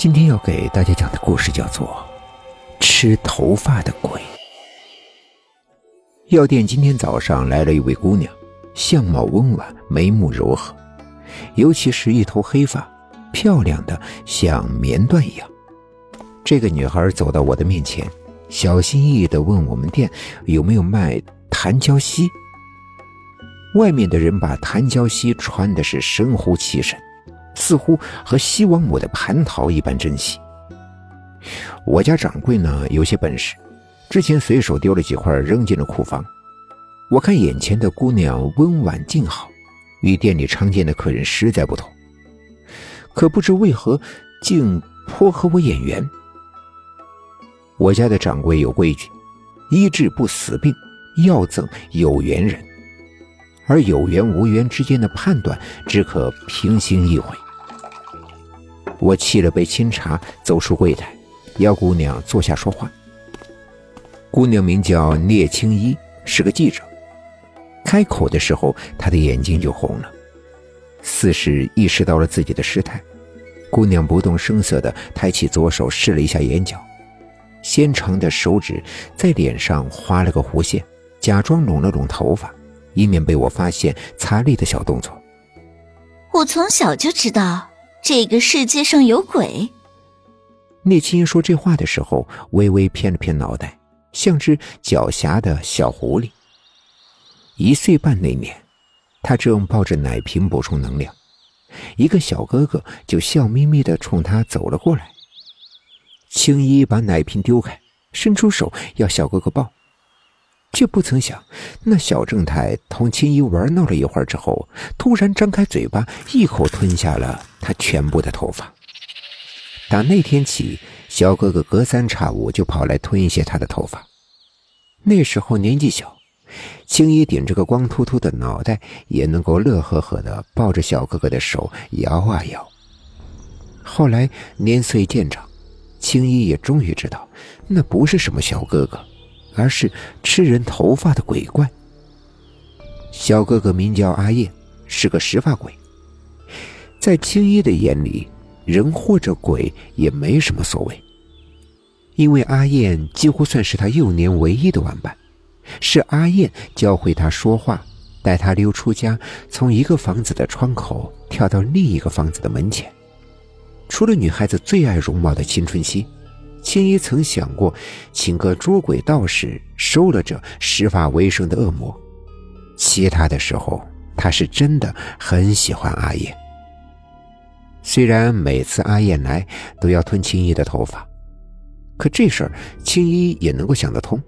今天要给大家讲的故事叫做《吃头发的鬼》。药店今天早上来了一位姑娘，相貌温婉，眉目柔和，尤其是一头黑发，漂亮的像棉缎一样。这个女孩走到我的面前，小心翼翼的问我们店有没有卖檀胶锡。外面的人把檀胶锡穿的是神乎其神。似乎和西王母的蟠桃一般珍惜。我家掌柜呢有些本事，之前随手丢了几块扔进了库房。我看眼前的姑娘温婉静好，与店里常见的客人实在不同。可不知为何，竟颇合我眼缘。我家的掌柜有规矩，医治不死病，要赠有缘人。而有缘无缘之间的判断，只可平心一回。我沏了杯清茶，走出柜台，邀姑娘坐下说话。姑娘名叫聂青衣，是个记者。开口的时候，她的眼睛就红了，似是意识到了自己的失态。姑娘不动声色地抬起左手试了一下眼角，纤长的手指在脸上划了个弧线，假装拢了拢头发。以免被我发现擦力的小动作。我从小就知道这个世界上有鬼。聂青说这话的时候，微微偏了偏脑袋，像只狡黠的小狐狸。一岁半那年，他正抱着奶瓶补充能量，一个小哥哥就笑眯眯的冲他走了过来。青衣把奶瓶丢开，伸出手要小哥哥抱。却不曾想，那小正太同青衣玩闹了一会儿之后，突然张开嘴巴，一口吞下了他全部的头发。打那天起，小哥哥隔三差五就跑来吞一些他的头发。那时候年纪小，青衣顶着个光秃秃的脑袋，也能够乐呵呵的抱着小哥哥的手摇啊摇。后来年岁渐长，青衣也终于知道，那不是什么小哥哥。而是吃人头发的鬼怪。小哥哥名叫阿燕，是个石发鬼。在青衣的眼里，人或者鬼也没什么所谓，因为阿燕几乎算是他幼年唯一的玩伴。是阿燕教会他说话，带他溜出家，从一个房子的窗口跳到另一个房子的门前。除了女孩子最爱容貌的青春期。青衣曾想过，请个捉鬼道士收了这施法为生的恶魔。其他的时候，他是真的很喜欢阿燕。虽然每次阿燕来都要吞青衣的头发，可这事儿青衣也能够想得通。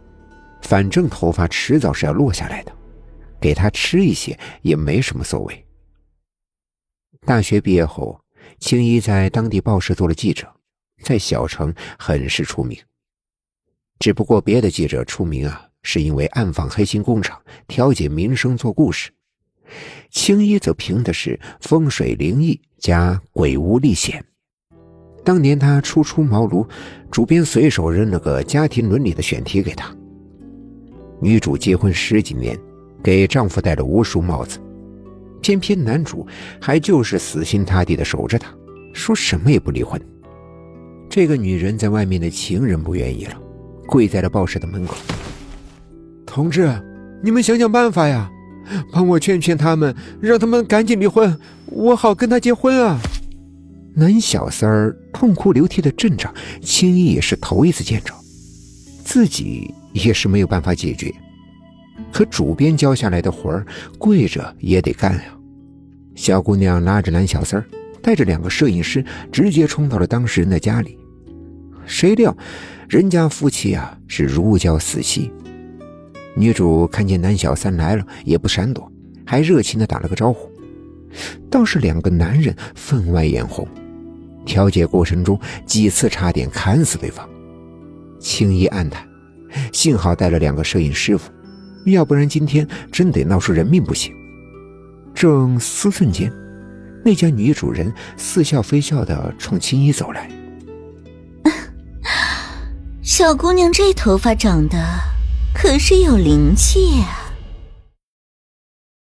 反正头发迟早是要落下来的，给他吃一些也没什么所谓。大学毕业后，青衣在当地报社做了记者。在小城很是出名，只不过别的记者出名啊，是因为暗访黑心工厂、调解民生做故事；青衣则凭的是风水灵异加鬼屋历险。当年他初出茅庐，主编随手扔了个家庭伦理的选题给他。女主结婚十几年，给丈夫戴了无数帽子，偏偏男主还就是死心塌地的守着她，说什么也不离婚。这个女人在外面的情人不愿意了，跪在了报社的门口。同志，你们想想办法呀，帮我劝劝他们，让他们赶紧离婚，我好跟他结婚啊！男小三儿痛哭流涕的阵仗，青衣也是头一次见着，自己也是没有办法解决。可主编交下来的活儿，跪着也得干呀。小姑娘拉着男小三儿，带着两个摄影师，直接冲到了当事人的家里。谁料，人家夫妻啊是如胶似漆。女主看见男小三来了，也不闪躲，还热情的打了个招呼。倒是两个男人分外眼红，调解过程中几次差点砍死对方。青衣暗叹：幸好带了两个摄影师傅，要不然今天真得闹出人命不行。正思忖间，那家女主人似笑非笑的冲青衣走来。小姑娘这头发长得可是有灵气啊！